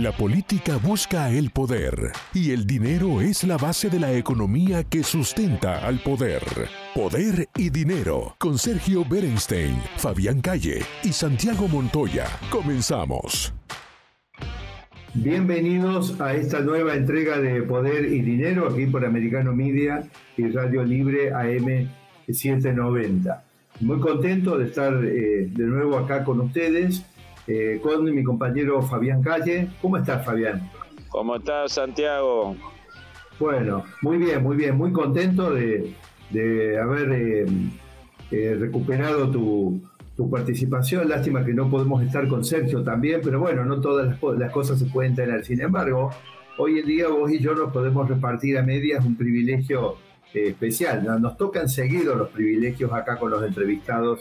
La política busca el poder y el dinero es la base de la economía que sustenta al poder. Poder y dinero con Sergio Berenstein, Fabián Calle y Santiago Montoya. Comenzamos. Bienvenidos a esta nueva entrega de Poder y Dinero aquí por Americano Media y Radio Libre AM 790. Muy contento de estar eh, de nuevo acá con ustedes, eh, con mi compañero Fabián Calle. ¿Cómo estás, Fabián? ¿Cómo estás, Santiago? Bueno, muy bien, muy bien, muy contento de, haber eh, recuperado tu, tu participación. Lástima que no podemos estar con Sergio también, pero bueno, no todas las, cosas se pueden tener. Sin embargo, hoy en día vos y yo nos podemos repartir a medias un privilegio eh, especial. Nos tocan seguido los privilegios acá con los entrevistados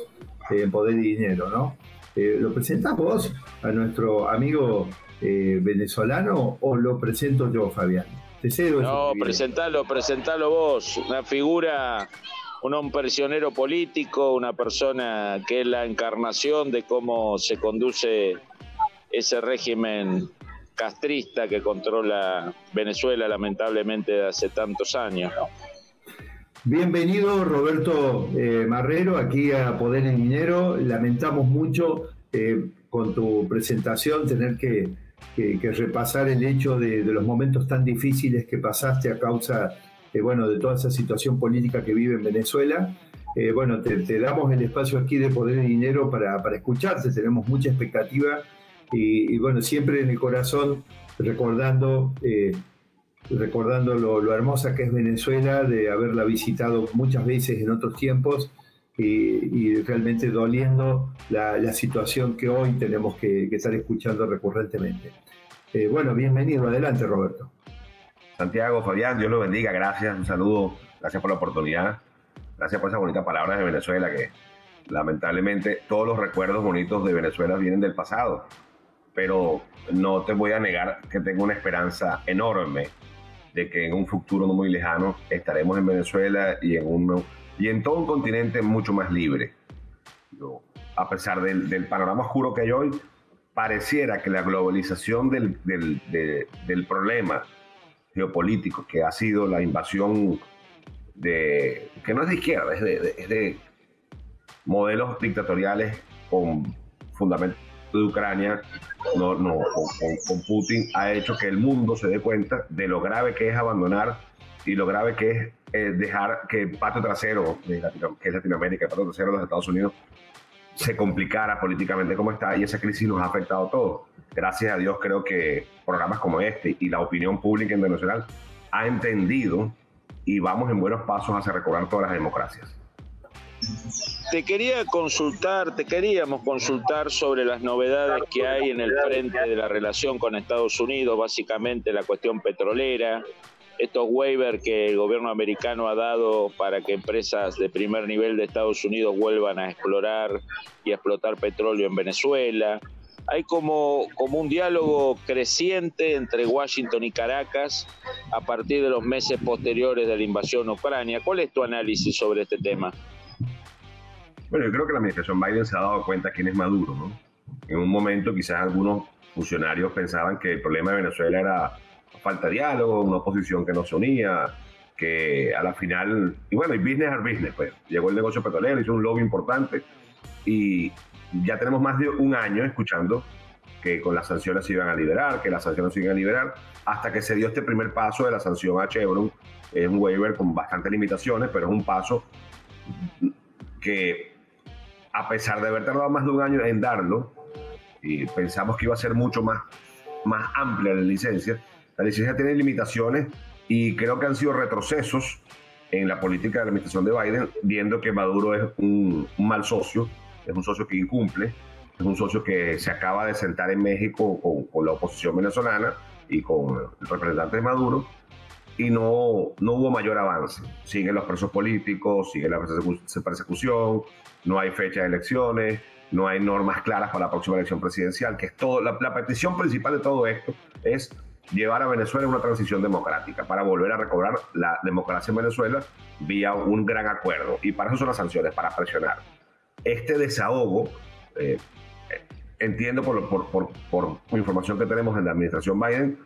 en Poder y Dinero, ¿no? Eh, ¿Lo presentás vos a nuestro amigo eh, venezolano o lo presento yo, Fabián? Te cedo no, presentalo, presentalo vos. Una figura un prisionero político, una persona que es la encarnación de cómo se conduce ese régimen castrista que controla Venezuela lamentablemente de hace tantos años. Bienvenido Roberto eh, Marrero aquí a Poder en Dinero. Lamentamos mucho eh, con tu presentación tener que, repasar el hecho de, los momentos tan difíciles que pasaste a causa eh, bueno, de toda esa situación política que vive en Venezuela. Bueno, te, damos el espacio aquí de Poder y Dinero para, para escucharte, tenemos mucha expectativa y, bueno, siempre en el corazón recordando, recordando lo, hermosa que es Venezuela, de haberla visitado muchas veces en otros tiempos y, realmente doliendo la, situación que hoy tenemos que, estar escuchando recurrentemente. bueno, bienvenido, adelante Roberto. Santiago, Fabián, Dios los bendiga, gracias, un saludo, gracias por la oportunidad, gracias por esas bonitas palabras de Venezuela, que lamentablemente todos los recuerdos bonitos de Venezuela vienen del pasado, pero no te voy a negar que tengo una esperanza enorme de que en un futuro no muy lejano estaremos en Venezuela y en, un, y en todo un continente mucho más libre. a pesar del, panorama oscuro que hay hoy, pareciera que la globalización del, del problema geopolítico que ha sido la invasión de, que no es de izquierda, es de, modelos dictatoriales con fundamento de Ucrania, no, no, con, Putin, ha hecho que el mundo se dé cuenta de lo grave que es abandonar y lo grave que es eh, dejar que el patio trasero, de que es Latinoamérica, el patio trasero de los Estados Unidos, se complicara políticamente como está y esa crisis nos ha afectado a todos. Gracias a Dios creo que programas como este y la opinión pública Venezuela ha entendido y vamos en buenos pasos hacia recobrar todas las democracias. Te quería consultar, te queríamos consultar sobre las novedades que hay en el frente de la relación con Estados Unidos, básicamente la cuestión petrolera, estos waivers que el gobierno americano ha dado para que empresas de primer nivel de Estados Unidos vuelvan a explorar y explotar petróleo en Venezuela. Hay como, un diálogo creciente entre Washington y Caracas a partir de los meses posteriores de la invasión a Ucrania. ¿Cuál es tu análisis sobre este tema? Bueno, yo creo que la administración Biden se ha dado cuenta quién es Maduro, ¿no? En un momento quizás algunos funcionarios pensaban que el problema de Venezuela era falta de diálogo, una oposición que no se unía, que a la final, y bueno, y business al business, pues llegó el negocio petrolero, hizo un lobby importante y ya tenemos más de un año escuchando que con las sanciones se iban a liberar, que las sanciones se iban a liberar, hasta que se dio este primer paso de la sanción a Chevron, es un waiver con bastantes limitaciones, pero es un paso que a pesar de haber tardado más de un año en darlo, y pensamos que iba a ser mucho más, más amplia la licencia, la licencia tiene limitaciones y creo que han sido retrocesos en la política de la administración de Biden, viendo que Maduro es un, mal socio, es un socio que incumple, es un socio que se acaba de sentar en México con, la oposición venezolana y con el representante de Maduro y no, no hubo mayor avance. Siguen los presos políticos, sigue la persecución, no hay fecha de elecciones, no hay normas claras para la próxima elección presidencial, que es todo, la, petición principal de todo esto es llevar a Venezuela a una transición democrática para volver a recobrar la democracia en Venezuela vía un gran acuerdo. Y para eso son las sanciones, para presionar. Este desahogo, eh, entiendo por, por, por, información que tenemos en la administración Biden,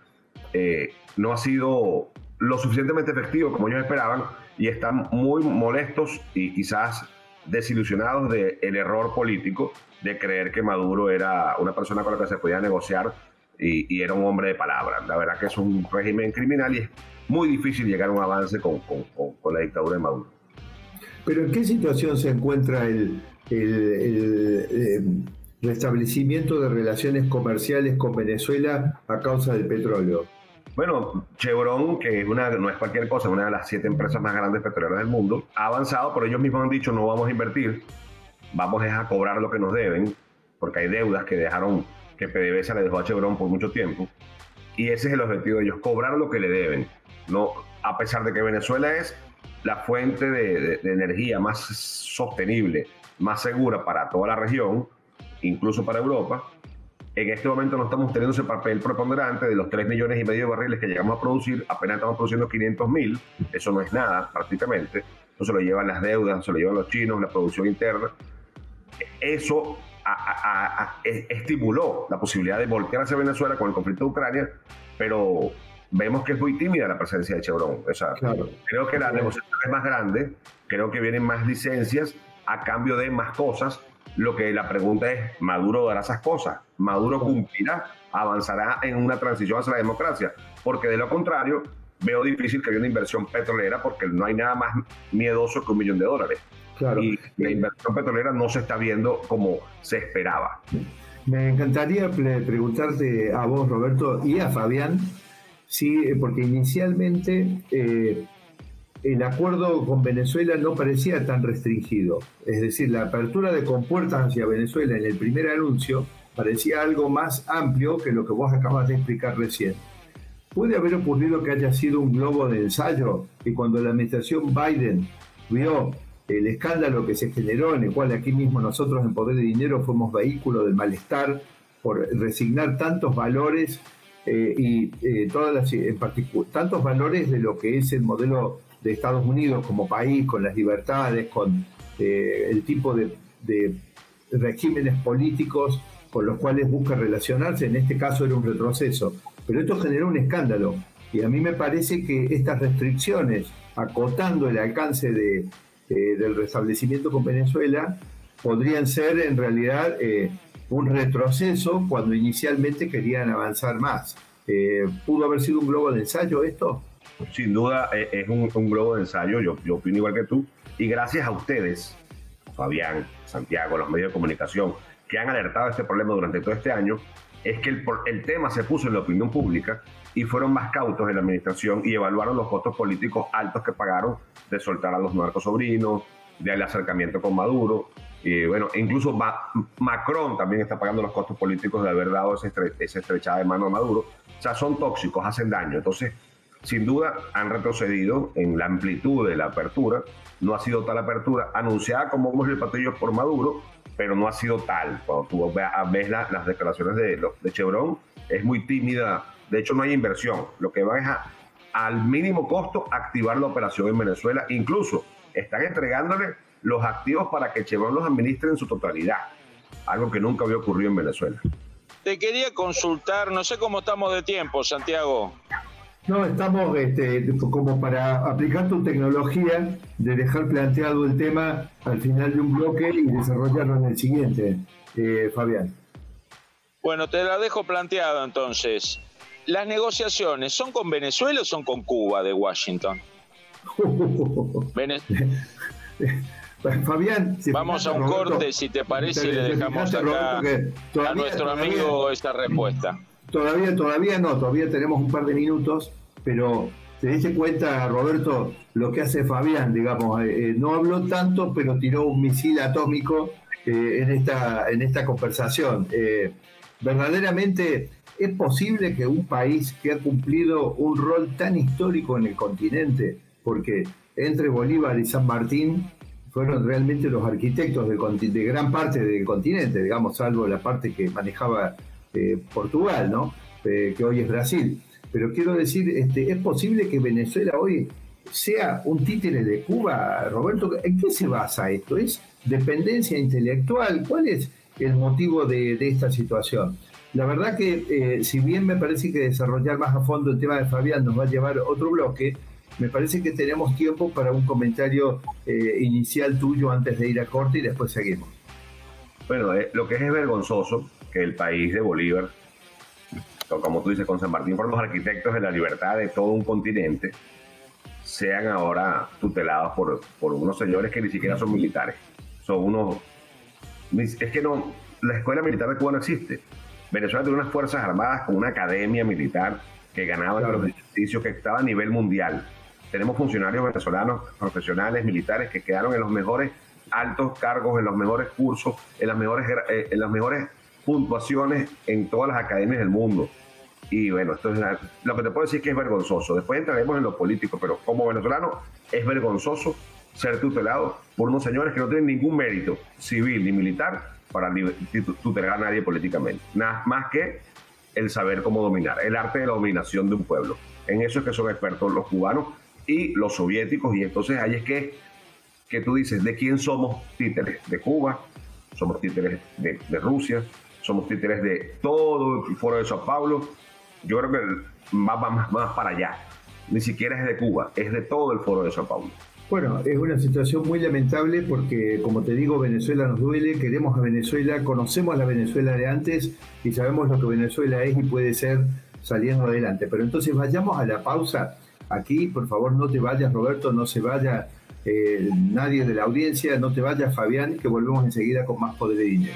eh, no ha sido lo suficientemente efectivo como ellos esperaban y están muy molestos y quizás desilusionados del error político de creer que Maduro era una persona con la que se podía negociar y, era un hombre de palabra. La verdad que es un régimen criminal y es muy difícil llegar a un avance con, con, la dictadura de Maduro. Pero ¿en qué situación se encuentra el, eh, restablecimiento de relaciones comerciales con Venezuela a causa del petróleo? Bueno, Chevron, que es una, no es cualquier cosa, una de las siete empresas más grandes petroleras del mundo, ha avanzado, pero ellos mismos han dicho no vamos a invertir, vamos a cobrar lo que nos deben, porque hay deudas que dejaron que PDVSA le dejó a Chevron por mucho tiempo. Y ese es el objetivo de ellos, cobrar lo que le deben. No, a pesar de que Venezuela es la fuente de, energía más sostenible, más segura para toda la región, incluso para Europa, en este momento no estamos teniendo ese papel preponderante de los 3 millones y medio de barriles que llegamos a producir, apenas estamos produciendo 500 mil, eso no es nada prácticamente, eso se lo llevan las deudas, se lo llevan los chinos, la producción interna. Eso estimuló la posibilidad de voltear hacia Venezuela con el conflicto de Ucrania, pero vemos que es muy tímida la presencia de Chevron. O Creo que la negociación es más grande, creo que vienen más licencias a cambio de más cosas. Lo que la pregunta es, ¿Maduro dará esas cosas? ¿Maduro cumplirá? ¿Avanzará en una transición hacia la democracia? Porque de lo contrario, veo difícil que haya una inversión petrolera porque no hay nada más miedoso que un millón de dólares. Y la inversión petrolera no se está viendo como se esperaba. Me encantaría preguntarte a vos, Roberto, y a Fabián, sí, eh, porque inicialmente eh, el acuerdo con Venezuela no parecía tan restringido. Es decir, la apertura de compuertas hacia Venezuela en el primer anuncio parecía algo más amplio que lo que vos acabas de explicar recién. ¿Puede haber ocurrido que haya sido un globo de ensayo y cuando la administración Biden vio el escándalo que se generó, en el cual aquí mismo nosotros en Poder de Dinero fuimos vehículo del malestar por resignar tantos valores eh, y eh, todas las, en tantos valores de lo que es el modelo de Estados Unidos como país, con las libertades, con eh, el tipo de, regímenes políticos con los cuales busca relacionarse, en este caso era un retroceso. Pero esto generó un escándalo y a mí me parece que estas restricciones, acotando el alcance de, eh, del restablecimiento con Venezuela podrían ser en realidad eh, un retroceso cuando inicialmente querían avanzar más. Eh, ¿Pudo haber sido un globo de ensayo esto? Sin duda es un, globo de ensayo, yo, yo opino igual que tú, y gracias a ustedes, Fabián, Santiago, los medios de comunicación, que han alertado este problema durante todo este año, es que el, tema se puso en la opinión pública y fueron más cautos en la administración y evaluaron los costos políticos altos que pagaron de soltar a los narcos sobrinos, del acercamiento con Maduro. Y bueno, incluso Macron también está pagando los costos políticos de haber dado esa, estrechada de mano a Maduro. O sea, son tóxicos, hacen daño. Entonces, sin duda, han retrocedido en la amplitud de la apertura. No ha sido tal apertura anunciada como vamos el patillo por Maduro, pero no ha sido tal. Cuando tú ves, las declaraciones de, de Chevron, es muy tímida de hecho, no hay inversión. Lo que va es a, al mínimo costo activar la operación en Venezuela. Incluso están entregándole los activos para que Chevron los administre en su totalidad. Algo que nunca había ocurrido en Venezuela. Te quería consultar, no sé cómo estamos de tiempo, Santiago. No, estamos este, como para aplicar tu tecnología de dejar planteado el tema al final de un bloque y desarrollarlo en el siguiente, eh, Fabián. Bueno, te la dejo planteado entonces. ¿Las negociaciones son con Venezuela o son con Cuba de Washington? Fabián, vamos a un corte, si te parece, y le dejamos acá a nuestro amigo esta respuesta. Todavía, todavía no, todavía tenemos un par de minutos, pero te diste cuenta, Roberto, lo que hace Fabián, digamos, eh, eh, no habló tanto, pero tiró un misil atómico eh, en, esta, en esta conversación. Verdaderamente es posible que un país que ha cumplido un rol tan histórico en el continente, porque entre Bolívar y San Martín fueron realmente los arquitectos de, gran parte del continente, digamos, salvo la parte que manejaba eh, Portugal, ¿no? Eh, que hoy es Brasil. Pero quiero decir, este, ¿es posible que Venezuela hoy sea un títere de Cuba, Roberto? ¿En qué se basa esto? ¿Es dependencia intelectual? ¿Cuál es el motivo de, esta situación? La verdad que, eh, si bien me parece que desarrollar más a fondo el tema de Fabián nos va a llevar otro bloque, me parece que tenemos tiempo para un comentario eh, inicial tuyo antes de ir a corte y después seguimos. Bueno, lo que es vergonzoso que el país de Bolívar, como tú dices, con San Martín fueron los arquitectos de la libertad de todo un continente, sean ahora tutelados por, por unos señores que ni siquiera son militares. Son unos... Es que no, la escuela militar de Cuba no existe. Venezuela tiene unas fuerzas armadas con una academia militar que ganaba los ejercicios, que estaba a nivel mundial tenemos funcionarios venezolanos, profesionales, militares, que quedaron en los mejores altos cargos, en los mejores cursos, en las mejores, eh, en las mejores puntuaciones en todas las academias del mundo. Y bueno, esto es lo que te puedo decir es que es vergonzoso. Después entraremos en lo político, pero como venezolano es vergonzoso ser tutelado por unos señores que no tienen ningún mérito civil ni militar para tutelar a nadie políticamente. Nada más que el saber cómo dominar, el arte de la dominación de un pueblo. En eso es que son expertos los cubanos y los soviéticos. Y entonces ahí es que, que tú dices, ¿de quién somos títeres? De Cuba, somos títeres de, Rusia, somos títeres de todo el foro de Sao Paulo. Yo creo que va más, para allá. Ni siquiera es de Cuba, es de todo el foro de Sao Paulo. Bueno, es una situación muy lamentable porque, como te digo, Venezuela nos duele, queremos a Venezuela, conocemos a la Venezuela de antes y sabemos lo que Venezuela es y puede ser saliendo adelante. Pero entonces vayamos a la pausa aquí, por favor no te vayas Roberto, no se vaya eh, nadie de la audiencia, no te vayas Fabián, que volvemos enseguida con más poder de dinero.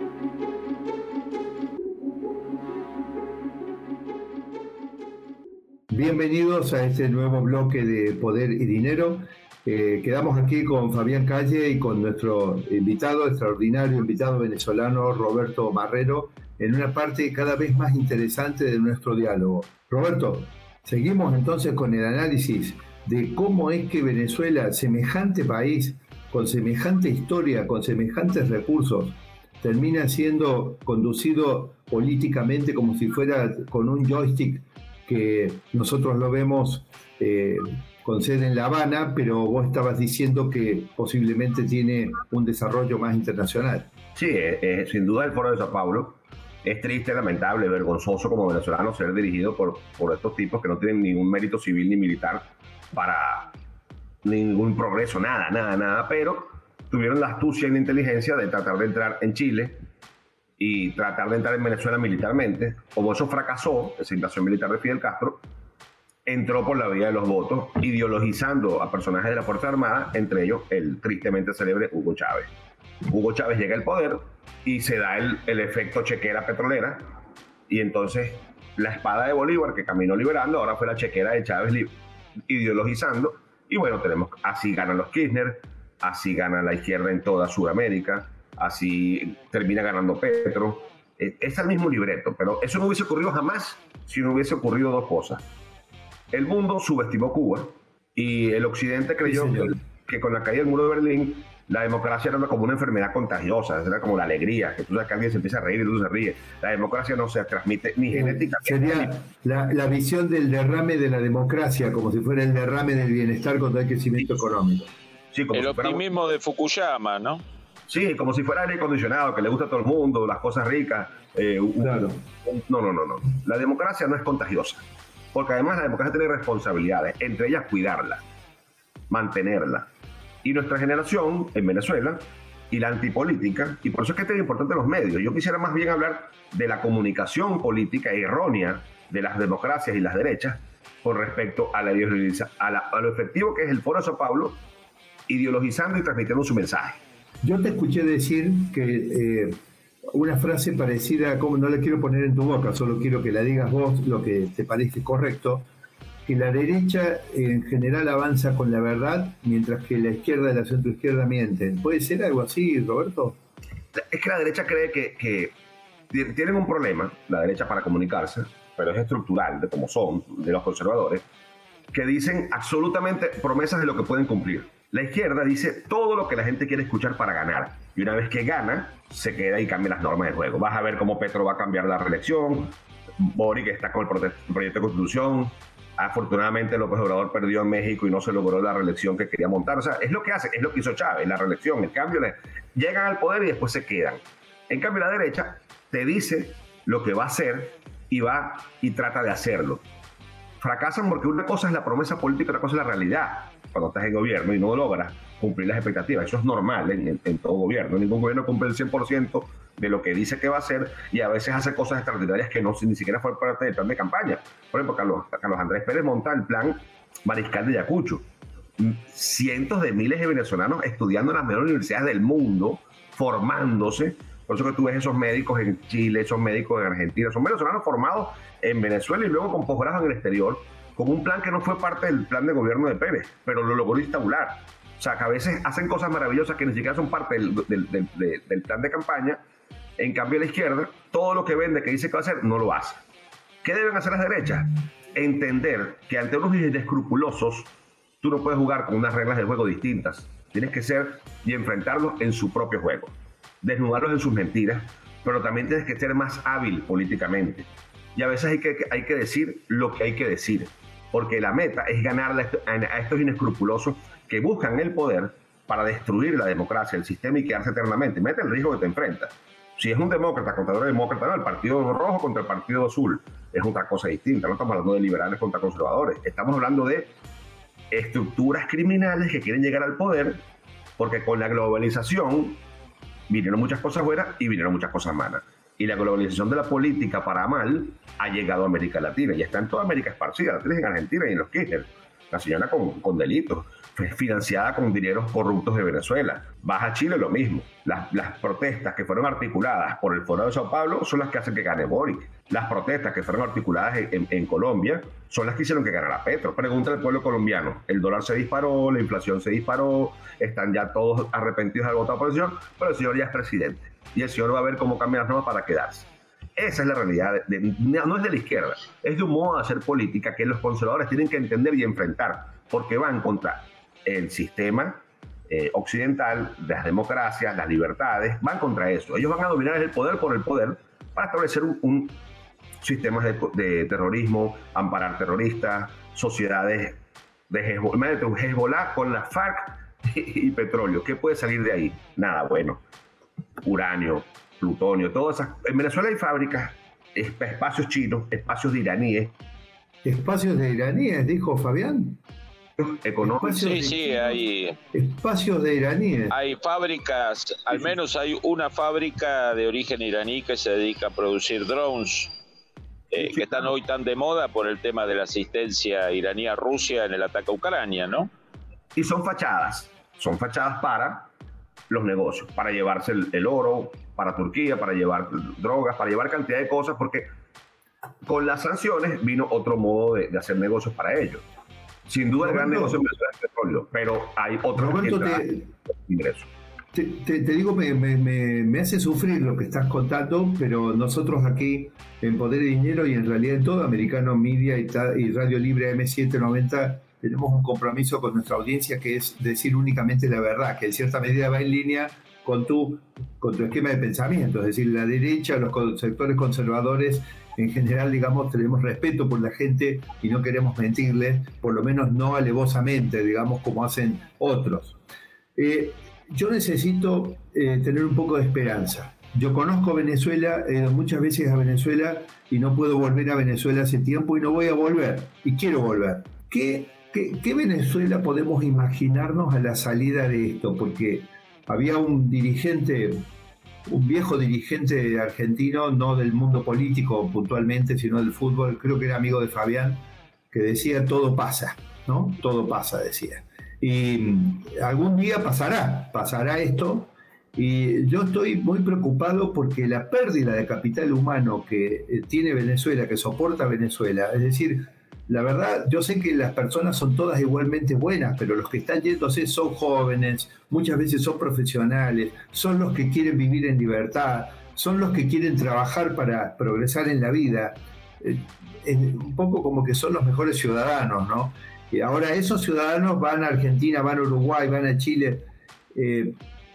Bienvenidos a este nuevo bloque de Poder y Dinero. Eh, quedamos aquí con Fabián Calle y con nuestro invitado, extraordinario invitado venezolano, Roberto Marrero, en una parte cada vez más interesante de nuestro diálogo. Roberto, Seguimos entonces con el análisis de cómo es que Venezuela, semejante país, con semejante historia, con semejantes recursos, termina siendo conducido políticamente como si fuera con un joystick que nosotros lo vemos eh, con sede en La Habana, pero vos estabas diciendo que posiblemente tiene un desarrollo más internacional. Sí, eh, eh, sin duda el Foro de Sao Paulo es triste, lamentable, vergonzoso como venezolano ser dirigido por, por estos tipos que no tienen ningún mérito civil ni militar para ningún progreso, nada, nada, nada, pero tuvieron la astucia y la inteligencia de tratar de entrar en Chile y tratar de entrar en Venezuela militarmente. Como eso fracasó, esa invasión militar de Fidel Castro, entró por la vía de los votos, ideologizando a personajes de la Fuerza Armada, entre ellos el tristemente célebre Hugo Chávez. Hugo Chávez llega al poder y se da el, el efecto chequera petrolera y entonces la espada de Bolívar que caminó liberando ahora fue la chequera de Chávez ideologizando y bueno, tenemos así ganan los Kirchner, así gana la izquierda en toda Sudamérica, así termina ganando Petro. E, es el mismo libreto, pero eso no hubiese ocurrido jamás si no hubiese ocurrido dos cosas. El mundo subestimó Cuba y el occidente creyó que con la caída del muro de Berlín la democracia era como una enfermedad contagiosa, era como la alegría, que tú sabes que alguien se empieza a reír y tú se ríes. La democracia no se transmite ni genética. Sería la, visión del derrame de la democracia, como si fuera el derrame del bienestar contra el crecimiento económico. el optimismo de Fukuyama, ¿no? Sí, como si fuera aire acondicionado, que le gusta a todo el mundo, las cosas ricas. Eh, claro. no, no, no, no. La democracia no es contagiosa, porque además la democracia tiene responsabilidades, entre ellas cuidarla, mantenerla y nuestra generación en Venezuela y la antipolítica, y por eso es que es tan importante los medios. Yo quisiera más bien hablar de la comunicación política errónea de las democracias y las derechas con respecto a, la, a, lo efectivo que es el Foro de Sao Paulo, ideologizando y transmitiendo su mensaje. Yo te escuché decir que eh, una frase parecida, como no la quiero poner en tu boca, solo quiero que la digas vos lo que te parece correcto, que la derecha en general avanza con la verdad, mientras que la izquierda y la centroizquierda mienten. ¿Puede ser algo así, Roberto? Es que la derecha cree que, que tienen un problema, la derecha para comunicarse, pero es estructural, de cómo son, de los conservadores, que dicen absolutamente promesas de lo que pueden cumplir. La izquierda dice todo lo que la gente quiere escuchar para ganar. Y una vez que gana, se queda y cambia las normas del juego. Vas a ver cómo Petro va a cambiar la reelección, Boric está con el proyecto de constitución, Afortunadamente López Obrador perdió en México y no se logró la reelección que quería montar. O sea, es lo que hace, es lo que hizo Chávez, la reelección. En cambio, llegan al poder y después se quedan. En cambio, la derecha te dice lo que va a hacer y va y trata de hacerlo. Fracasan porque una cosa es la promesa política, otra cosa es la realidad. Cuando estás en gobierno y no logras cumplir las expectativas, eso es normal en, todo gobierno. Ningún gobierno cumple el 100% de lo que dice que va a hacer y a veces hace cosas extraordinarias que no ni siquiera fue parte del plan de campaña. Por ejemplo, Carlos, Carlos Andrés Pérez monta el plan Mariscal de Ayacucho. Cientos de miles de venezolanos estudiando en las mejores universidades del mundo, formándose por eso que tú ves esos médicos en Chile, esos médicos en Argentina, son venezolanos formados en Venezuela y luego con posgrado en el exterior, con un plan que no fue parte del plan de gobierno de Pérez, pero lo logró instaurar. O sea, que a veces hacen cosas maravillosas que ni siquiera son parte del, del plan de campaña. En cambio, la izquierda, todo lo que vende, que dice que va a hacer, no lo hace. ¿Qué deben hacer las derechas? Entender que ante unos inescrupulosos, tú no puedes jugar con unas reglas de juego distintas. Tienes que ser y enfrentarlos en su propio juego desnudarlos en sus mentiras, pero también tienes que ser más hábil políticamente. Y a veces hay que, hay que decir lo que hay que decir, porque la meta es ganarle a estos inescrupulosos que buscan el poder para destruir la democracia, el sistema y quedarse eternamente. Mete el riesgo que te enfrentas. Si es un demócrata contra otro demócrata, no, el partido rojo contra el partido azul es otra cosa distinta. No estamos hablando de liberales contra conservadores. Estamos hablando de estructuras criminales que quieren llegar al poder porque con la globalización vinieron muchas cosas buenas y vinieron muchas cosas malas. Y la globalización de la política para mal ha llegado a América Latina y está en toda América esparcida. La en Argentina y en los Kirchner. La señora con, con delitos financiada con dineros corruptos de Venezuela. Vas a Chile, lo mismo. Las, las, protestas que fueron articuladas por el Foro de Sao Paulo son las que hacen que gane Boric. Las protestas que fueron articuladas en, Colombia son las que hicieron que ganara Petro. Pregunta al pueblo colombiano. El dólar se disparó, la inflación se disparó, están ya todos arrepentidos haber votado por el pero el señor ya es presidente. Y el señor va a ver cómo cambian las normas para quedarse. Esa es la realidad. no es de la izquierda, es de un modo de hacer política que los conservadores tienen que entender y enfrentar, porque van contra el sistema eh, occidental, las democracias, las libertades, van contra eso. Ellos van a dominar el poder por el poder para establecer un, sistema de, terrorismo, amparar terroristas, sociedades de Hezbollah, con la FARC y, petróleo. ¿Qué puede salir de ahí? Nada bueno. Uranio, plutonio, todas esas. En Venezuela hay fábricas, espacios chinos, espacios de iraníes. ¿Espacios de iraníes, dijo Fabián? económicos. Sí, sí, hay espacios de iraníes. Hay fábricas, al menos hay una fábrica de origen iraní que se dedica a producir drones. Eh, que están hoy tan de moda por el tema de la asistencia iraní a Rusia en el ataque a Ucrania, ¿no? Y son fachadas, son fachadas para los negocios, para llevarse el, oro, para Turquía, para llevar drogas, para llevar cantidad de cosas, porque con las sanciones vino otro modo de hacer negocios para ellos. Sin duda, el gran negocio es el petróleo, pero hay otros ingresos. Te, te, digo, me, me, me, hace sufrir lo que estás contando, pero nosotros aquí en Poder y Dinero y en realidad en todo Americano Media y, y Radio Libre M790 tenemos un compromiso con nuestra audiencia que es decir únicamente la verdad, que en cierta medida va en línea con tu, con tu esquema de pensamiento, es decir, la derecha, los sectores conservadores en general, digamos, tenemos respeto por la gente y no queremos mentirles, por lo menos no alevosamente, digamos, como hacen otros. Eh, yo necesito eh, tener un poco de esperanza. Yo conozco Venezuela, ido muchas veces a Venezuela y no puedo volver a Venezuela hace tiempo y no voy a volver, y quiero volver. ¿Qué, qué, Venezuela podemos imaginarnos a la salida de esto? Porque había un dirigente, un viejo dirigente argentino, no del mundo político puntualmente, sino del fútbol, creo que era amigo de Fabián, que decía todo pasa, ¿no? Todo pasa, decía. Y algún día pasará, pasará esto. Y yo estoy muy preocupado porque la pérdida de capital humano que eh, tiene Venezuela, que soporta Venezuela, es decir, la verdad, yo sé que las personas son todas igualmente buenas, pero los que están yéndose son jóvenes, muchas veces son profesionales, son los que quieren vivir en libertad, son los que quieren trabajar para progresar en la vida. Eh, un poco como que son los mejores ciudadanos, ¿no? Y ahora esos ciudadanos van a Argentina, van a Uruguay, van a Chile. Eh,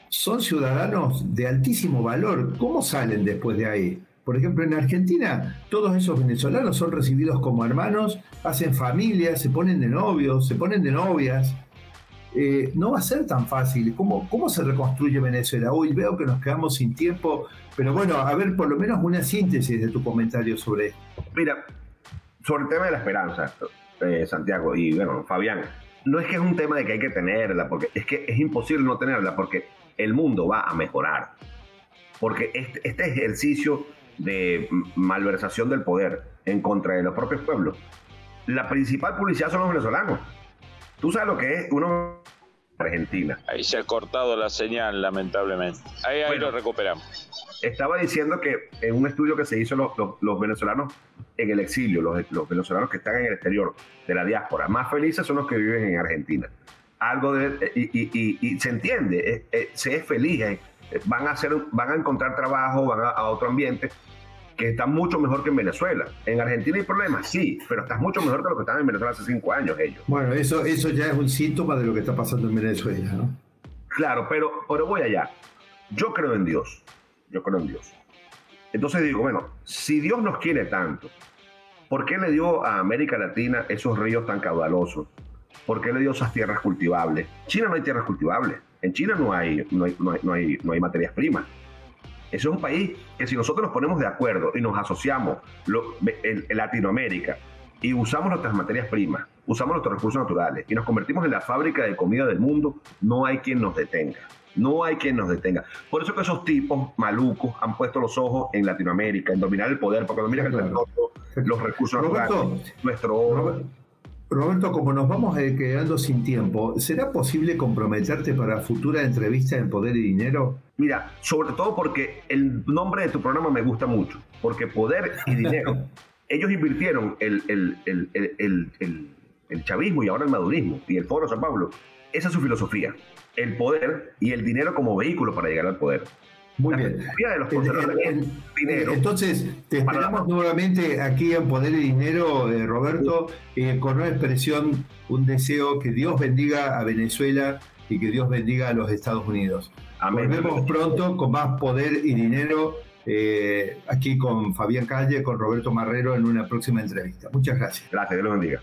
son ciudadanos de altísimo valor. ¿Cómo salen después de ahí? Por ejemplo, en Argentina, todos esos venezolanos son recibidos como hermanos, hacen familias, se ponen de novios, se ponen de novias. Eh, no va a ser tan fácil. ¿Cómo, ¿Cómo se reconstruye Venezuela? Hoy veo que nos quedamos sin tiempo, pero bueno, a ver, por lo menos una síntesis de tu comentario sobre esto. Mira, sobre el tema de la esperanza, eh, Santiago y bueno, Fabián, no es que es un tema de que hay que tenerla, porque es que es imposible no tenerla, porque el mundo va a mejorar. Porque este, este ejercicio de malversación del poder en contra de los propios pueblos. La principal publicidad son los venezolanos. Tú sabes lo que es uno Argentina. Ahí se ha cortado la señal, lamentablemente. Ahí, ahí lo recuperamos. Estaba diciendo que en un estudio que se hizo los, los, venezolanos en el exilio, los, los, venezolanos que están en el exterior de la diáspora, más felices son los que viven en Argentina. Algo de, y, y, se entiende, se es feliz, eh, van a, hacer, van a encontrar trabajo, van a otro ambiente, que está mucho mejor que en Venezuela. En Argentina hay problemas, sí, pero estás mucho mejor que lo que estaban en Venezuela hace cinco años ellos. Bueno, eso, eso ya es un síntoma de lo que está pasando en Venezuela, ¿no? Claro, pero, pero voy allá. Yo creo en Dios. Yo creo en Dios. Entonces digo, bueno, si Dios nos quiere tanto, ¿por qué le dio a América Latina esos ríos tan caudalosos? ¿Por qué le dio esas tierras cultivables? China no hay tierras cultivables. En China no hay, no hay, no hay, no hay materias primas. Eso es un país que si nosotros nos ponemos de acuerdo y nos asociamos en, Latinoamérica y usamos nuestras materias primas, usamos nuestros recursos naturales y nos convertimos en la fábrica de comida del mundo, no hay quien nos detenga. No hay quien nos detenga. Por eso que esos tipos malucos han puesto los ojos en Latinoamérica, en dominar el poder, porque dominan los recursos naturales, nuestro oro. Roberto, como nos vamos quedando sin tiempo, ¿será posible comprometerte para futura entrevista en Poder y Dinero? Mira, sobre todo porque el nombre de tu programa me gusta mucho, porque Poder y Dinero, ellos invirtieron el, el, chavismo y ahora el madurismo y el Foro San Pablo. Esa es su filosofía, el poder y el dinero como vehículo para llegar al poder. Muy bien. Entonces, te esperamos nuevamente aquí en Poder y Dinero, eh, Roberto, eh, con una expresión, un deseo que Dios bendiga a Venezuela y que Dios bendiga a los Estados Unidos. Amén. Volvemos pronto con más Poder y Dinero, eh, aquí con Fabián Calle, con Roberto Marrero en una próxima entrevista. Muchas gracias. Gracias, Dios los bendiga.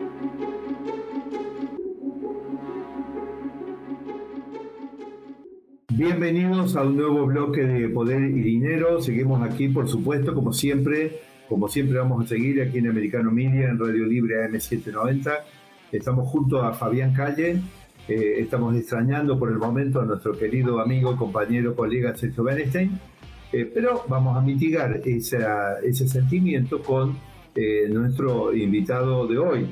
Bienvenidos a un nuevo bloque de Poder y Dinero. Seguimos aquí, por supuesto, como siempre. Como siempre vamos a seguir aquí en Americano Media, en Radio Libre AM790. Estamos junto a Fabián Calle. Eh, estamos extrañando por el momento a nuestro querido amigo, compañero, colega Sergio Bernstein. Eh, pero vamos a mitigar ese sentimiento con eh, nuestro invitado de hoy,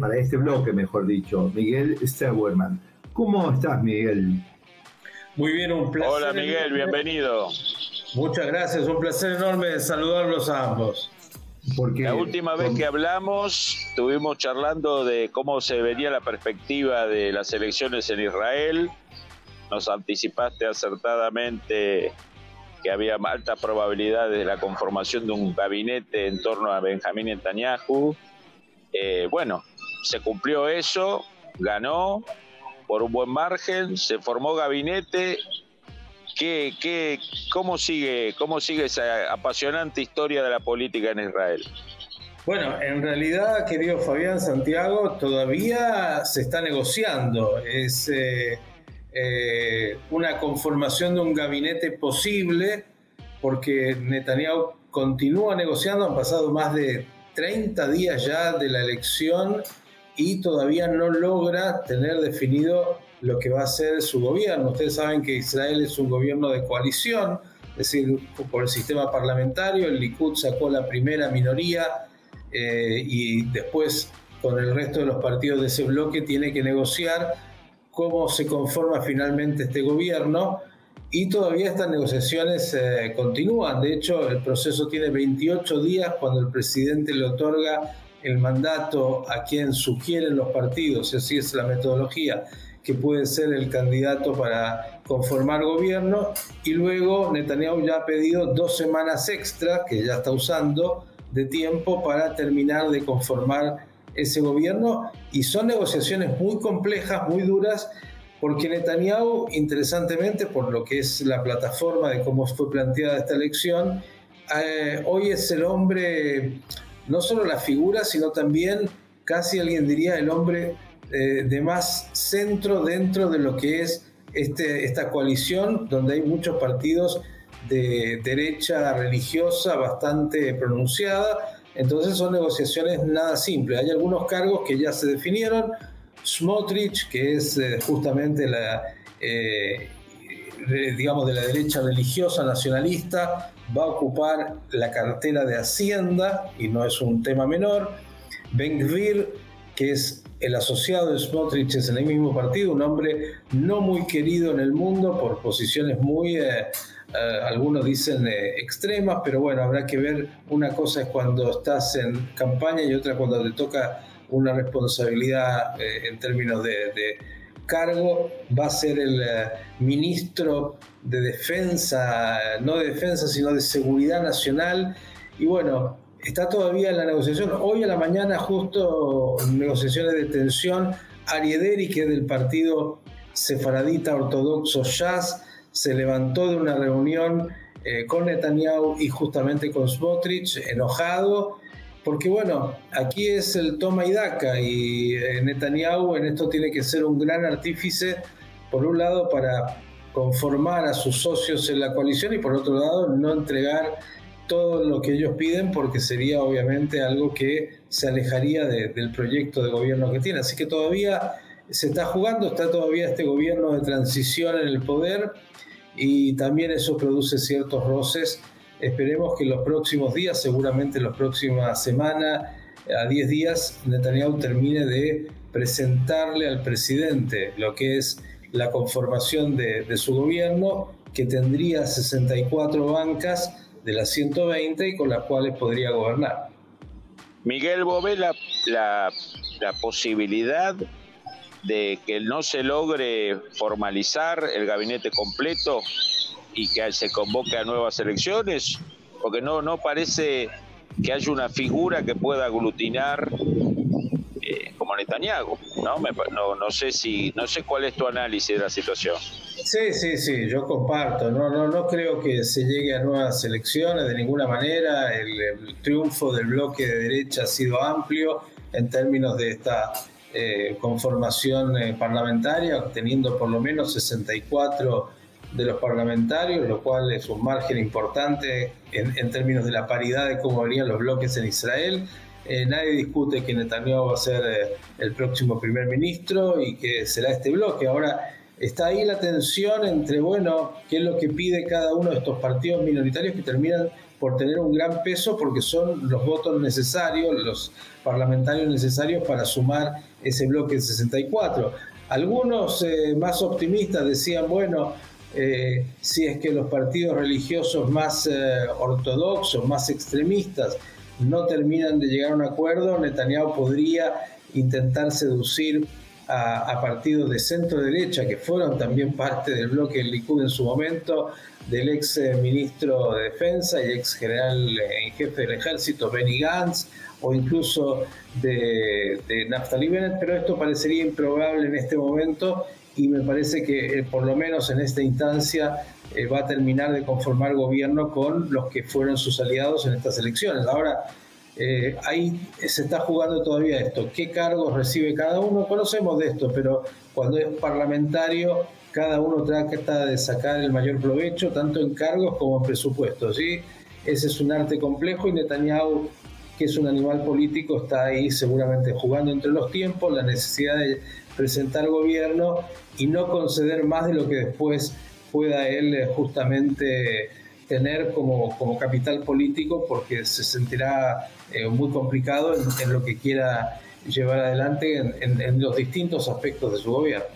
para este bloque, mejor dicho, Miguel Stauerman. ¿Cómo estás, Miguel? Muy bien, un placer. Hola Miguel, bienvenido. Muchas gracias, un placer enorme saludarlos a ambos. Porque, la última vez que hablamos, estuvimos charlando de cómo se vería la perspectiva de las elecciones en Israel. Nos anticipaste acertadamente que había alta probabilidad de la conformación de un gabinete en torno a Benjamín Netanyahu. Eh, bueno, se cumplió eso, ganó, por un buen margen, se formó gabinete ¿Qué, qué, cómo, sigue, ¿Cómo sigue esa apasionante historia de la política en Israel? Bueno, en realidad, querido Fabián Santiago, todavía se está negociando. Es eh, eh, una conformación de un gabinete posible, porque Netanyahu continúa negociando, han pasado más de 30 días ya de la elección y todavía no logra tener definido lo que va a ser su gobierno. Ustedes saben que Israel es un gobierno de coalición, es decir, por el sistema parlamentario, el Likud sacó la primera minoría eh, y después con el resto de los partidos de ese bloque tiene que negociar cómo se conforma finalmente este gobierno y todavía estas negociaciones eh, continúan. De hecho, el proceso tiene 28 días cuando el presidente le otorga el mandato a quien sugieren los partidos, así es la metodología, que puede ser el candidato para conformar gobierno. Y luego Netanyahu ya ha pedido dos semanas extra, que ya está usando, de tiempo para terminar de conformar ese gobierno. Y son negociaciones muy complejas, muy duras, porque Netanyahu, interesantemente, por lo que es la plataforma de cómo fue planteada esta elección, eh, hoy es el hombre, no solo la figura, sino también casi alguien diría el hombre eh, de más centro dentro de lo que es este, esta coalición, donde hay muchos partidos de derecha religiosa bastante pronunciada. Entonces son negociaciones nada simples. Hay algunos cargos que ya se definieron. Smotrich, que es eh, justamente la, eh, digamos, de la derecha religiosa nacionalista, va a ocupar la cartera de Hacienda y no es un tema menor. Ben Gvir, que es el asociado de Smotrich es en el mismo partido, un hombre no muy querido en el mundo por posiciones muy, eh, eh, algunos dicen eh, extremas, pero bueno, habrá que ver, una cosa es cuando estás en campaña y otra cuando te toca una responsabilidad en términos de, de, cargo, va a ser el ministro de defensa, no de defensa, sino de seguridad nacional, y bueno, está todavía en la negociación. Hoy a la mañana, justo negociaciones de tensión, Ariederi, que es del partido sefaradita ortodoxo Jazz, se levantó de una reunión eh, con Netanyahu y justamente con Smotrich, enojado, porque bueno, aquí es el toma y daca y eh, Netanyahu en esto tiene que ser un gran artífice, por un lado, para conformar a sus socios en la coalición y por otro lado, no entregar todo lo que ellos piden porque sería obviamente algo que se alejaría del proyecto de gobierno que tiene. Así que todavía se está jugando, está todavía este gobierno de transición en el poder y también eso produce ciertos roces. Esperemos que en los próximos días, seguramente en las próximas semanas, a 10 días, Netanyahu termine de presentarle al presidente lo que es la conformación de, su gobierno, que tendría 64 bancas de las 120 y con las cuales podría gobernar. Miguel, ¿vos la, la, posibilidad de que no se logre formalizar el gabinete completo y que se convoque a nuevas elecciones? Porque no, no parece que haya una figura que pueda aglutinar eh, como Netanyahu, ¿no? no, no sé si, no sé cuál es tu análisis de la situación. Sí, sí, sí, yo comparto. No, no, no creo que se llegue a nuevas elecciones de ninguna manera. El, triunfo del bloque de derecha ha sido amplio en términos de esta eh, conformación eh, parlamentaria, teniendo por lo menos 64 de los parlamentarios, lo cual es un margen importante en, términos de la paridad de cómo venían los bloques en Israel. Eh, nadie discute que Netanyahu va a ser el próximo primer ministro y que será este bloque. Ahora, está ahí la tensión entre, bueno, qué es lo que pide cada uno de estos partidos minoritarios que terminan por tener un gran peso porque son los votos necesarios, los parlamentarios necesarios para sumar ese bloque de 64. Algunos eh, más optimistas decían, bueno, eh, si es que los partidos religiosos más eh, ortodoxos, más extremistas, no terminan de llegar a un acuerdo, Netanyahu podría intentar seducir a, partidos de centro derecha que fueron también parte del bloque del Likud en su momento, del ex eh, ministro de Defensa y ex general en jefe del ejército Benny Gantz o incluso de, de Naftali Bennett, pero esto parecería improbable en este momento y me parece que por lo menos en esta instancia va a terminar de conformar gobierno con los que fueron sus aliados en estas elecciones. Ahora, ahí se está jugando todavía esto. ¿Qué cargos recibe cada uno? Conocemos de esto, pero cuando es parlamentario cada uno trata de sacar el mayor provecho, tanto en cargos como en presupuestos. ¿sí? Ese es un arte complejo y Netanyahu, que es un animal político, está ahí seguramente jugando entre los tiempos, la necesidad de presentar gobierno y no conceder más de lo que después pueda él eh, justamente tener como, como capital político porque se sentirá eh, muy complicado en, lo que quiera llevar adelante en los distintos aspectos de su gobierno.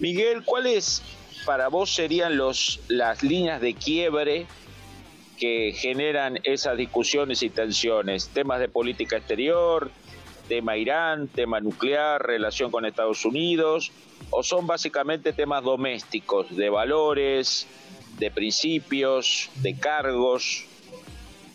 Miguel, ¿cuáles para vos serían los, las líneas de quiebre que generan esas discusiones y tensiones? Temas de política exterior, tema Irán, tema nuclear, relación con Estados Unidos, o son básicamente temas domésticos, de valores, de principios, de cargos?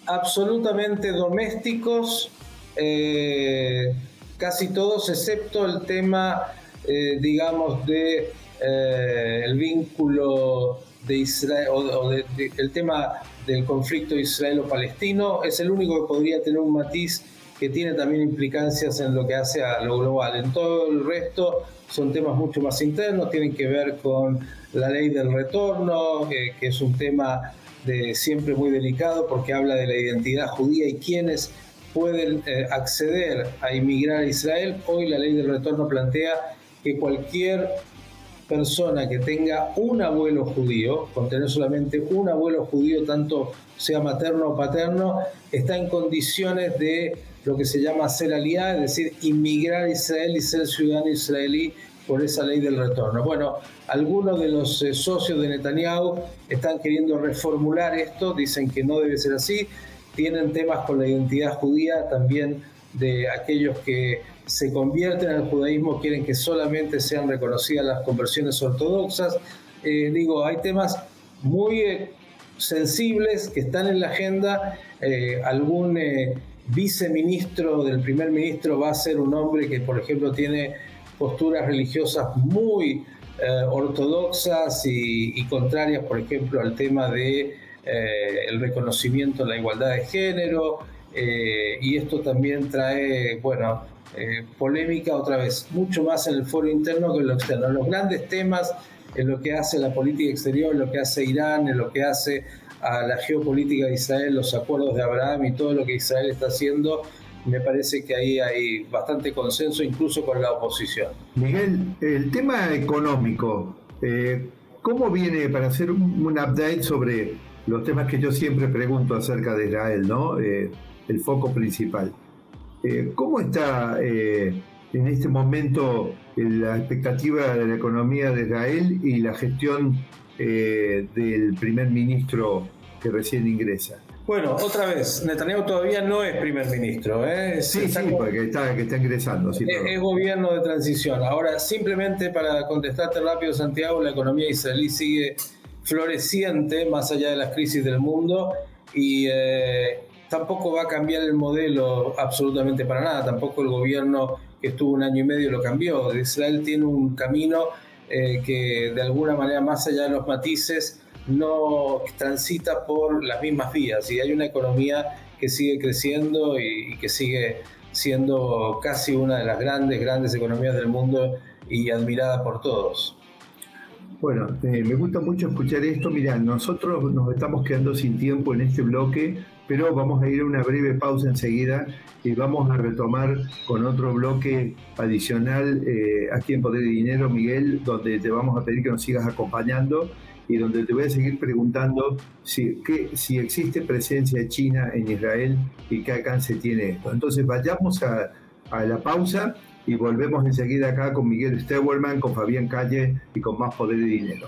Absolutamente domésticos, eh, casi todos, excepto el tema eh, digamos, de eh, el vínculo de Israel o, el tema del conflicto israelo-palestino es el único que podría tener un matiz que tiene también implicancias en lo que hace a lo global. En todo el resto son temas mucho más internos, tienen que ver con la ley del retorno, que es un tema de siempre muy delicado porque habla de la identidad judía y quiénes pueden eh, acceder a inmigrar a Israel. Hoy la ley del retorno plantea que cualquier persona que tenga un abuelo judío, con tener solamente un abuelo judío, tanto sea materno o paterno, está en condiciones de lo que se llama ser aliado, es decir, inmigrar a Israel y ser ciudadano israelí por esa ley del retorno. Bueno, algunos de los eh, socios de Netanyahu están queriendo reformular esto, dicen que no debe ser así, tienen temas con la identidad judía también de aquellos que se convierten al judaísmo, quieren que solamente sean reconocidas las conversiones ortodoxas. Eh, digo, hay temas muy eh, sensibles que están en la agenda. Eh, algún viceministro del primer ministro va a ser un hombre que, por ejemplo, tiene posturas religiosas muy ortodoxas y, contrarias, por ejemplo, al tema de el reconocimiento de la igualdad de género. Y esto también trae, bueno, eh, polémica otra vez, mucho más en el foro interno que en lo externo. Los grandes temas en lo que hace la política exterior, en lo que hace Irán, en lo que hace a la geopolítica de Israel, los acuerdos de Abraham y todo lo que Israel está haciendo, me parece que ahí hay bastante consenso incluso con la oposición. Miguel, el tema económico, eh, ¿cómo viene para hacer un, update sobre los temas que yo siempre pregunto acerca de Israel, ¿no? Eh, el foco principal. Eh, ¿Cómo está eh, en este momento eh, la expectativa de la economía de Israel y la gestión del primer ministro que recién ingresa? Bueno, otra vez, Netanyahu todavía no es primer ministro. Sí, sí, porque está, que está ingresando. es, gobierno de transición. Ahora, simplemente para contestarte rápido, Santiago, la economía israelí sigue floreciente más allá de las crisis del mundo y tampoco va a cambiar el modelo absolutamente para nada, tampoco el gobierno que estuvo un año y medio lo cambió. Israel tiene un camino eh, que de alguna manera, más allá de los matices, no transita por las mismas vías y hay una economía que sigue creciendo y, que sigue siendo casi una de las grandes, grandes economías del mundo y admirada por todos. Bueno, eh, me gusta mucho escuchar esto. Mira, nosotros nos estamos quedando sin tiempo en este bloque pero vamos a ir a una breve pausa enseguida y vamos a retomar con otro bloque adicional eh, aquí en Poder y Dinero, Miguel, donde te vamos a pedir que nos sigas acompañando y donde te voy a seguir preguntando si, si existe presencia china en Israel y qué alcance tiene esto. Entonces vayamos a, a la pausa y volvemos enseguida acá con Miguel Stewellman, con Fabián Calle y con más Poder y Dinero.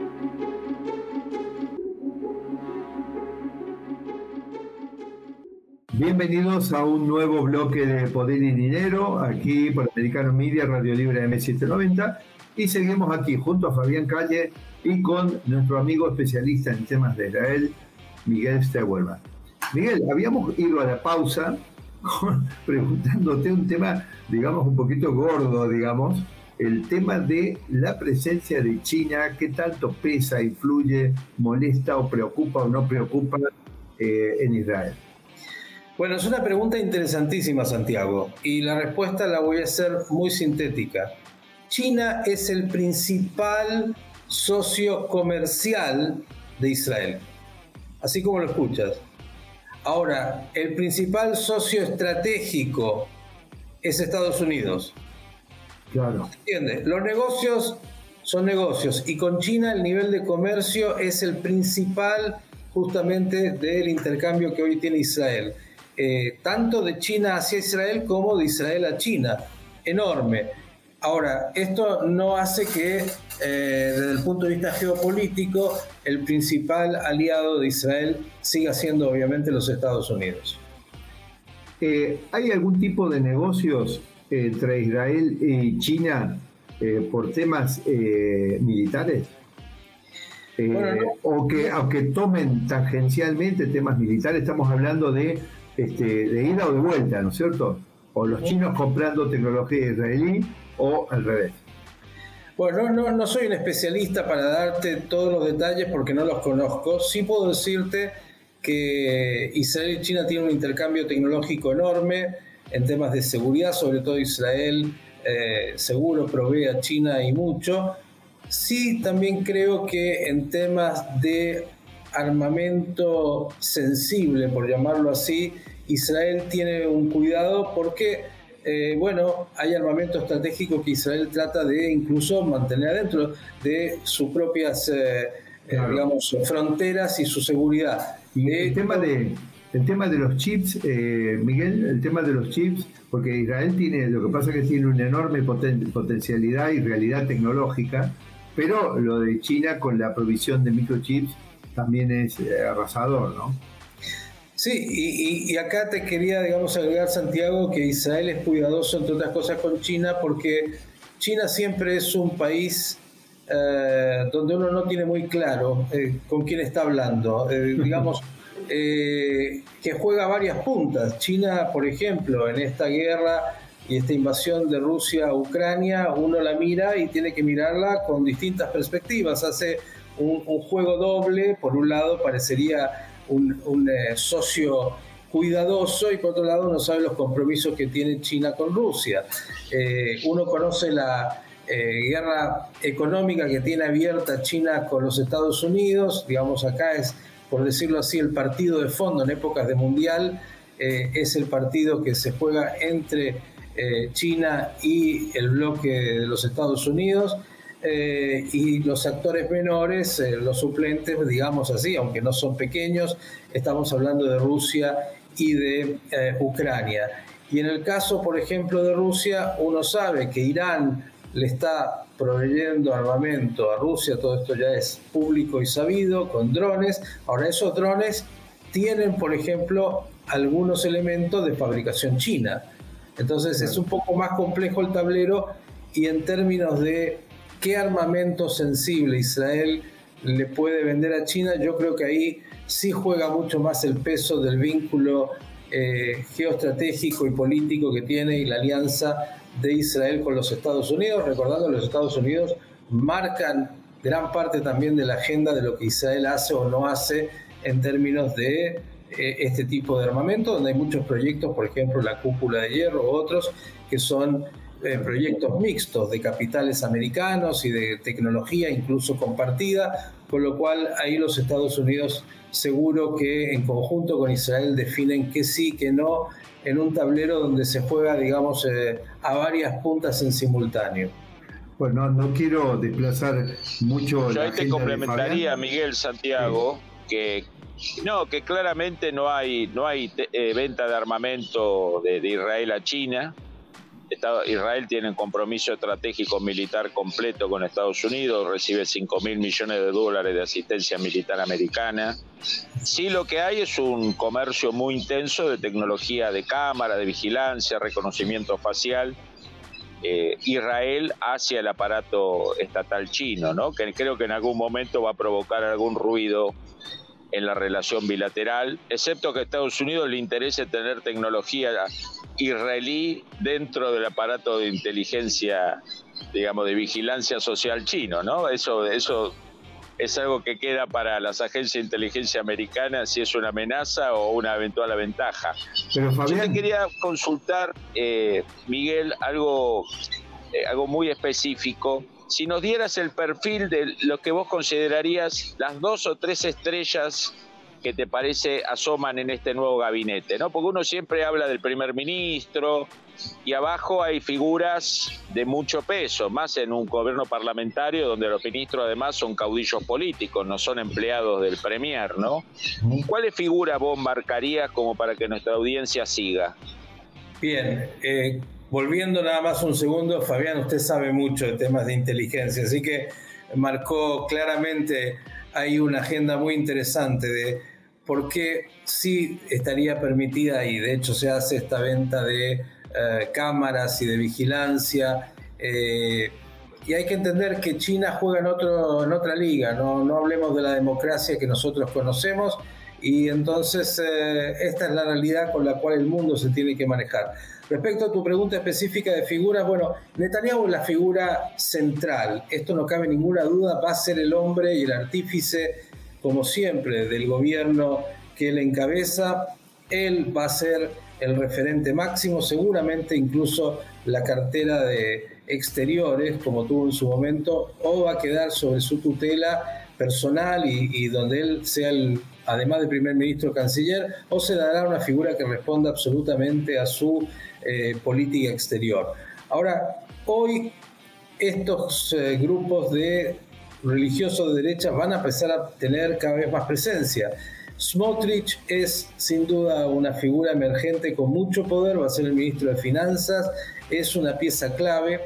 Bienvenidos a un nuevo bloque de Poder y Dinero, aquí por Americano Media, Radio Libre M790. Y seguimos aquí junto a Fabián Calle y con nuestro amigo especialista en temas de Israel, Miguel Stewelman. Miguel, habíamos ido a la pausa preguntándote un tema, digamos, un poquito gordo, digamos, el tema de la presencia de China, qué tanto pesa, influye, molesta o preocupa o no preocupa eh, en Israel. Bueno, es una pregunta interesantísima, Santiago, y la respuesta la voy a hacer muy sintética. China es el principal socio comercial de Israel, así como lo escuchas. Ahora, el principal socio estratégico es Estados Unidos. Claro. ¿Entiendes? Los negocios son negocios y con China el nivel de comercio es el principal justamente del intercambio que hoy tiene Israel. Eh, tanto de China hacia Israel como de Israel a China. Enorme. Ahora, esto no hace que, eh, desde el punto de vista geopolítico, el principal aliado de Israel siga siendo obviamente los Estados Unidos. Eh, ¿Hay algún tipo de negocios entre Israel y China por temas militares? o que aunque tomen tangencialmente temas militares, estamos hablando de este, de ida o de vuelta, ¿no es cierto? O los chinos comprando tecnología israelí o al revés. Bueno, no, no soy un especialista para darte todos los detalles porque no los conozco. Sí puedo decirte que Israel y China tienen un intercambio tecnológico enorme en temas de seguridad, sobre todo Israel eh, seguro provee a China y mucho. Sí, también creo que en temas de armamento sensible, por llamarlo así, Israel tiene un cuidado porque, eh, bueno, hay armamento estratégico que Israel trata de incluso mantener adentro de sus propias, eh, eh, digamos, fronteras y su seguridad. Y el tema de, el tema de los chips, Miguel, el tema de los chips, porque Israel tiene, lo que pasa es que tiene una enorme potencialidad y realidad tecnológica, pero lo de China con la provisión de microchips también es arrasador, ¿no? Sí, y, acá te quería, digamos, agregar, Santiago, que Israel es cuidadoso, entre otras cosas, con China, porque China siempre es un país eh, donde uno no tiene muy claro eh, con quién está hablando. Eh, digamos, que juega varias puntas. China, por ejemplo, en esta guerra y esta invasión de Rusia a Ucrania, uno la mira y tiene que mirarla con distintas perspectivas. Hace un juego doble, por un lado parecería un, eh, socio cuidadoso y por otro lado no sabe los compromisos que tiene China con Rusia. Eh, uno conoce la eh, guerra económica que tiene abierta China con los Estados Unidos, digamos acá es, por decirlo así, el partido de fondo en épocas de mundial, es el partido que se juega entre China y el bloque de los Estados Unidos eh, y los actores menores, eh, los suplentes, digamos así, aunque no son pequeños, estamos hablando de Rusia y de eh, Ucrania. Y en el caso, por ejemplo, de Rusia, uno sabe que Irán le está proveyendo armamento a Rusia, todo esto ya es público y sabido, con drones. Ahora, esos drones tienen, por ejemplo, algunos elementos de fabricación china. Entonces es un poco más complejo el tablero y en términos de qué armamento sensible Israel le puede vender a China, yo creo que ahí sí juega mucho más el peso del vínculo eh, geoestratégico y político que tiene y la alianza de Israel con los Estados Unidos, recordando que los Estados Unidos marcan gran parte también de la agenda de lo que Israel hace o no hace en términos de eh, este tipo de armamento, donde hay muchos proyectos, por ejemplo la cúpula de hierro u otros, que son eh, proyectos mixtos de capitales americanos y de tecnología incluso compartida, con lo cual ahí los Estados Unidos seguro que en conjunto con Israel definen que sí, que no, en un tablero donde se juega, digamos, eh, a varias puntas en simultáneo. Bueno, no quiero desplazar mucho. Yo ahí te complementaría, Miguel Santiago, que no, que claramente no hay, no hay eh, venta de armamento de Israel a China Israel tiene un compromiso estratégico militar completo con Estados Unidos, recibe 5 mil millones de dólares de asistencia militar americana. Sí, lo que hay es un comercio muy intenso de tecnología de cámara, de vigilancia, reconocimiento facial. Eh, Israel hacia el aparato estatal chino, ¿no? que creo que en algún momento va a provocar algún ruido en la relación bilateral, excepto que a Estados Unidos le interese tener tecnología israelí dentro del aparato de inteligencia, digamos, de vigilancia social chino, ¿no? Eso, eso es algo que queda para las agencias de inteligencia americanas si es una amenaza o una eventual ventaja. Pero Yo te quería consultar, eh, Miguel, algo, eh, algo muy específico si nos dieras el perfil de lo que vos considerarías las dos o tres estrellas que te parece asoman en este nuevo gabinete, ¿no? Porque uno siempre habla del primer ministro y abajo hay figuras de mucho peso, más en un gobierno parlamentario donde los ministros además son caudillos políticos, no son empleados del premier, ¿no? ¿Cuáles figuras vos marcarías como para que nuestra audiencia siga? Bien, eh, volviendo nada más un segundo, Fabián, usted sabe mucho de temas de inteligencia, así que marcó claramente hay una agenda muy interesante de por qué sí estaría permitida y de hecho se hace esta venta de eh, cámaras y de vigilancia. Eh, y hay que entender que China juega en, otro, en otra liga, no, no hablemos de la democracia que nosotros conocemos, y entonces eh, esta es la realidad con la cual el mundo se tiene que manejar. Respecto a tu pregunta específica de figuras, bueno, Netanyahu es la figura central, esto no cabe ninguna duda, va a ser el hombre y el artífice, como siempre, del gobierno que él encabeza, él va a ser el referente máximo, seguramente incluso la cartera de exteriores, como tuvo en su momento, o va a quedar sobre su tutela personal y, donde él sea el además de primer ministro canciller, o se dará una figura que responda absolutamente a su eh, política exterior. Ahora, hoy estos eh, grupos de religiosos de derecha van a empezar a tener cada vez más presencia. Smotrich es sin duda una figura emergente con mucho poder, va a ser el ministro de Finanzas, es una pieza clave.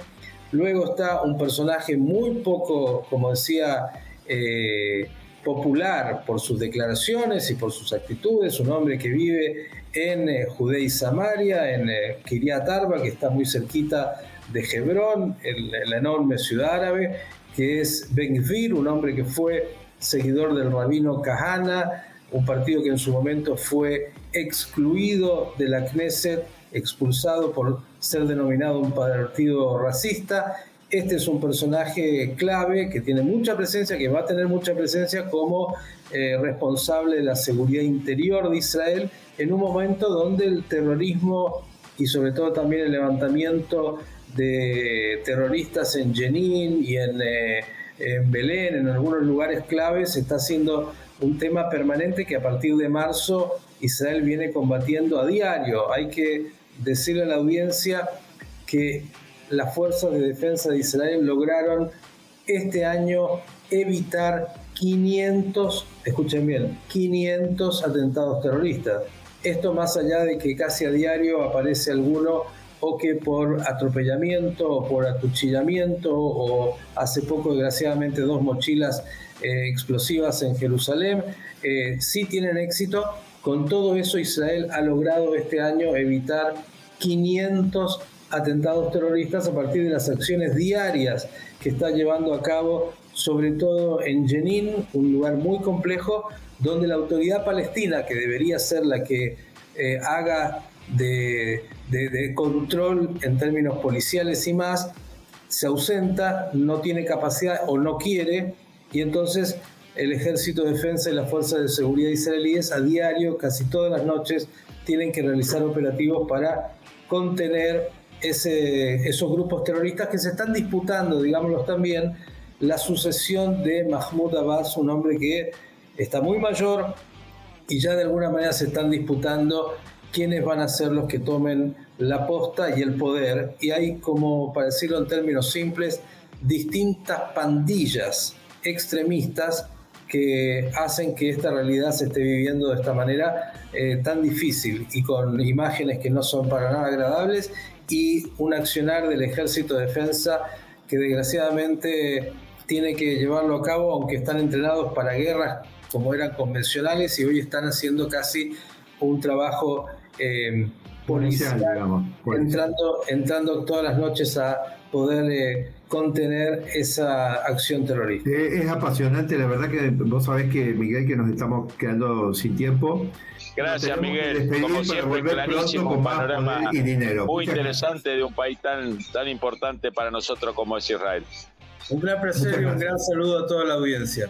Luego está un personaje muy poco, como decía, eh, popular por sus declaraciones y por sus actitudes, un hombre que vive en eh, Judea y Samaria, en eh, Kiryat Arba, que está muy cerquita de Hebrón, la enorme ciudad árabe, que es Ben Gvir, un hombre que fue seguidor del rabino Kahana, un partido que en su momento fue excluido de la Knesset, expulsado por ser denominado un partido racista. Este es un personaje clave que tiene mucha presencia, que va a tener mucha presencia como eh, responsable de la seguridad interior de Israel en un momento donde el terrorismo y sobre todo también el levantamiento de terroristas en Jenin y en, eh, en Belén, en algunos lugares claves, está siendo un tema permanente que a partir de marzo Israel viene combatiendo a diario. Hay que decirle a la audiencia que las fuerzas de defensa de Israel lograron este año evitar 500, escuchen bien, 500 atentados terroristas. Esto más allá de que casi a diario aparece alguno o que por atropellamiento o por acuchillamiento o hace poco desgraciadamente dos mochilas eh, explosivas en Jerusalén, eh, sí tienen éxito. Con todo eso Israel ha logrado este año evitar 500 atentados terroristas a partir de las acciones diarias que está llevando a cabo, sobre todo en Jenin, un lugar muy complejo, donde la autoridad palestina, que debería ser la que eh, haga de, control en términos policiales y más, se ausenta, no tiene capacidad o no quiere, y entonces el Ejército de Defensa y las Fuerzas de Seguridad israelíes a diario, casi todas las noches, tienen que realizar operativos para contener esos grupos terroristas que se están disputando, digámoslo también, la sucesión de Mahmoud Abbas, un hombre que está muy mayor y ya de alguna manera se están disputando quiénes van a ser los que tomen la posta y el poder. Y hay, como para decirlo en términos simples, distintas pandillas extremistas que hacen que esta realidad se esté viviendo de esta manera eh, tan difícil y con imágenes que no son para nada agradables y un accionar del ejército de defensa que desgraciadamente tiene que llevarlo a cabo, aunque están entrenados para guerras como eran convencionales y hoy están haciendo casi un trabajo eh, policial, entrando, entrando todas las noches a poder eh, contener esa acción terrorista. Eh, es apasionante, la verdad que vos sabés que Miguel que nos estamos quedando sin tiempo. Gracias Miguel, como siempre clarísimo, un panorama y dinero. muy interesante de un país tan, tan importante para nosotros como es Israel. Un gran placer y un gran saludo a toda la audiencia.